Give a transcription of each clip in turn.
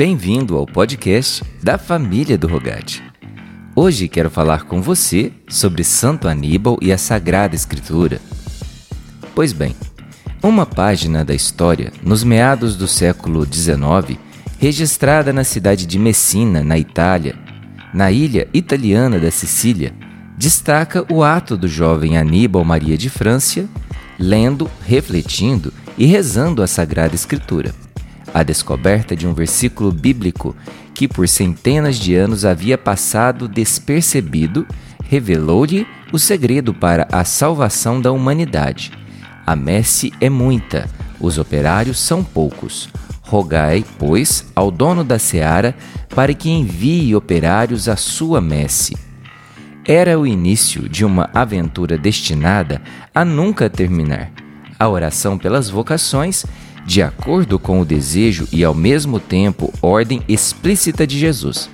Bem-vindo ao podcast da família do Rogate. Hoje quero falar com você sobre Santo Aníbal e a Sagrada Escritura. Pois bem, uma página da história, nos meados do século XIX, registrada na cidade de Messina, na Itália, na ilha italiana da Sicília, destaca o ato do jovem Aníbal Maria de França lendo, refletindo e rezando a Sagrada Escritura. A descoberta de um versículo bíblico que por centenas de anos havia passado despercebido revelou-lhe o segredo para a salvação da humanidade. A messe é muita, os operários são poucos. Rogai, pois, ao dono da seara para que envie operários à sua messe. Era o início de uma aventura destinada a nunca terminar. A oração pelas vocações, de acordo com o desejo e ao mesmo tempo ordem explícita de Jesus.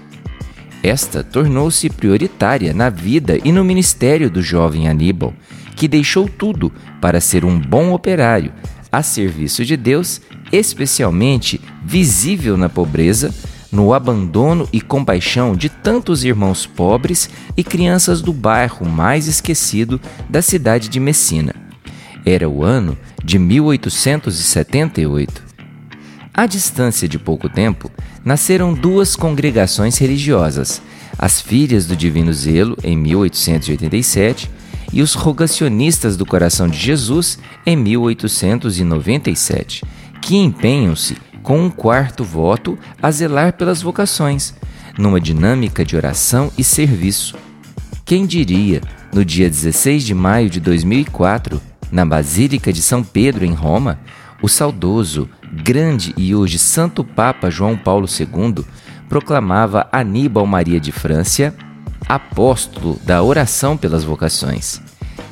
Esta tornou-se prioritária na vida e no ministério do jovem Aníbal, que deixou tudo para ser um bom operário, a serviço de Deus, especialmente visível na pobreza, no abandono e compaixão de tantos irmãos pobres e crianças do bairro mais esquecido da cidade de Messina. Era o ano de 1878. À distância de pouco tempo, nasceram duas congregações religiosas, as Filhas do Divino Zelo, em 1887, e os Rogacionistas do Coração de Jesus, em 1897, que empenham-se com um quarto voto a zelar pelas vocações, numa dinâmica de oração e serviço. Quem diria, no dia 16 de maio de 2004, na Basílica de São Pedro, em Roma, o saudoso, grande e hoje Santo Papa João Paulo II proclamava Aníbal Maria de França apóstolo da oração pelas vocações.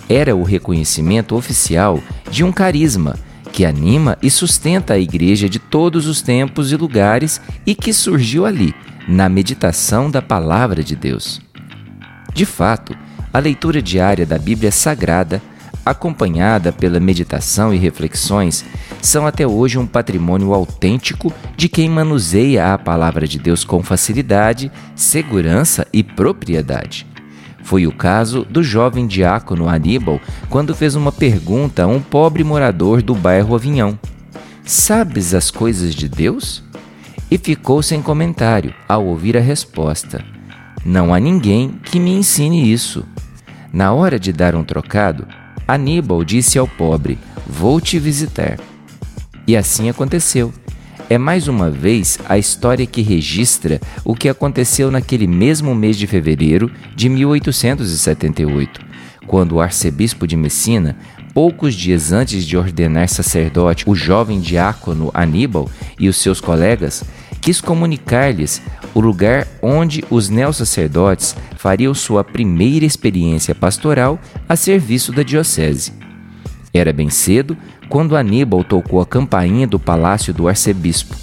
Era o reconhecimento oficial de um carisma que anima e sustenta a igreja de todos os tempos e lugares e que surgiu ali, na meditação da palavra de Deus. De fato, a leitura diária da Bíblia Sagrada, acompanhada pela meditação e reflexões, são até hoje um patrimônio autêntico de quem manuseia a palavra de Deus com facilidade, segurança e propriedade. Foi o caso do jovem diácono Aníbal quando fez uma pergunta a um pobre morador do bairro Avinhão: Sabes as coisas de Deus? E ficou sem comentário ao ouvir a resposta: Não há ninguém que me ensine isso. Na hora de dar um trocado, Aníbal disse ao pobre: Vou te visitar. E assim aconteceu é mais uma vez a história que registra o que aconteceu naquele mesmo mês de fevereiro de 1878, quando o arcebispo de Messina, poucos dias antes de ordenar sacerdote o jovem diácono Aníbal e os seus colegas, quis comunicar-lhes o lugar onde os neossacerdotes fariam sua primeira experiência pastoral a serviço da diocese. Era bem cedo quando Aníbal tocou a campainha do palácio do arcebispo.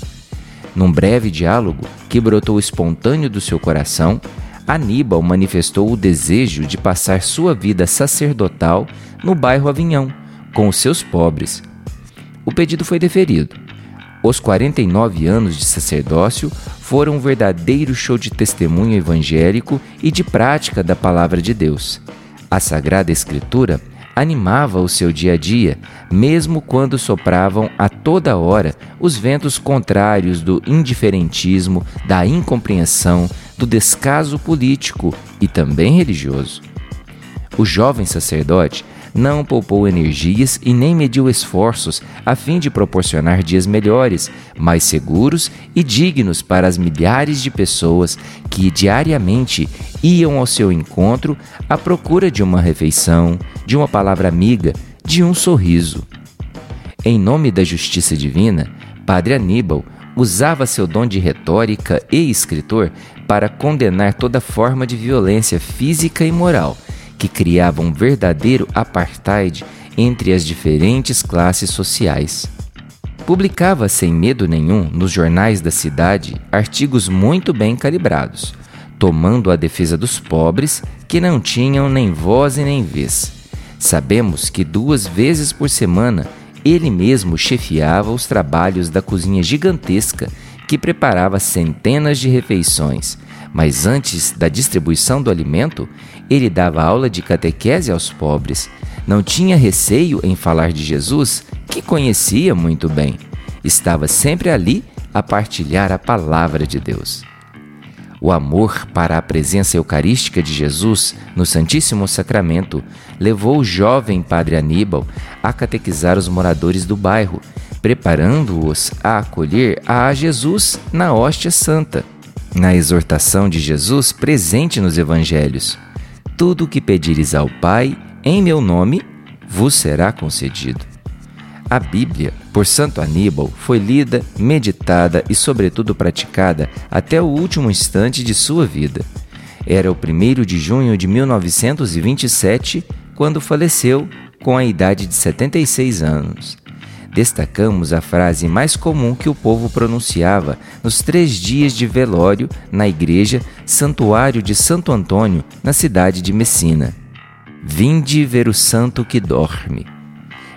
Num breve diálogo que brotou espontâneo do seu coração, Aníbal manifestou o desejo de passar sua vida sacerdotal no bairro Avinhão, com os seus pobres. O pedido foi deferido. Os 49 anos de sacerdócio foram um verdadeiro show de testemunho evangélico e de prática da palavra de Deus. A Sagrada Escritura animava o seu dia a dia, mesmo quando sopravam a toda hora os ventos contrários do indiferentismo, da incompreensão, do descaso político e também religioso. O jovem sacerdote não poupou energias e nem mediu esforços a fim de proporcionar dias melhores, mais seguros e dignos para as milhares de pessoas que diariamente iam ao seu encontro à procura de uma refeição, de uma palavra amiga, de um sorriso. Em nome da justiça divina, Padre Aníbal usava seu dom de retórica e escritor para condenar toda forma de violência física e moral que criava um verdadeiro apartheid entre as diferentes classes sociais. Publicava sem medo nenhum nos jornais da cidade artigos muito bem calibrados, tomando a defesa dos pobres que não tinham nem voz e nem vez. Sabemos que duas vezes por semana ele mesmo chefiava os trabalhos da cozinha gigantesca que preparava centenas de refeições, mas antes da distribuição do alimento, ele dava aula de catequese aos pobres. Não tinha receio em falar de Jesus, que conhecia muito bem. Estava sempre ali a partilhar a palavra de Deus. O amor para a presença eucarística de Jesus no Santíssimo Sacramento levou o jovem padre Aníbal a catequizar os moradores do bairro, preparando-os a acolher a Jesus na hóstia santa. Na exortação de Jesus presente nos evangelhos: Tudo o que pedires ao Pai em meu nome vos será concedido. A Bíblia, por Santo Aníbal, foi lida, meditada e, sobretudo, praticada até o último instante de sua vida. Era o 1 de junho de 1927 quando faleceu, com a idade de 76 anos. Destacamos a frase mais comum que o povo pronunciava nos três dias de velório na igreja Santuário de Santo Antônio, na cidade de Messina: Vinde ver o santo que dorme.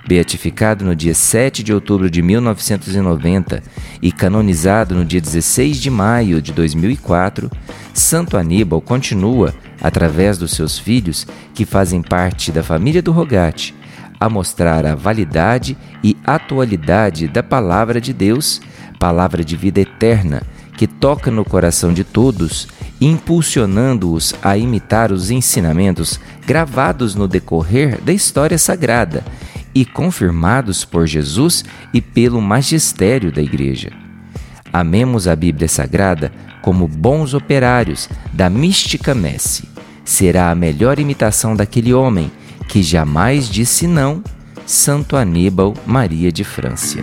Beatificado no dia 7 de outubro de 1990 e canonizado no dia 16 de maio de 2004, Santo Aníbal continua, através dos seus filhos, que fazem parte da família do Rogate, a mostrar a validade e atualidade da palavra de Deus, palavra de vida eterna, que toca no coração de todos, impulsionando-os a imitar os ensinamentos gravados no decorrer da história sagrada e confirmados por Jesus e pelo magistério da Igreja. Amemos a Bíblia Sagrada como bons operários da mística messe. Será a melhor imitação daquele homem que jamais disse não, Santo Aníbal Maria de França.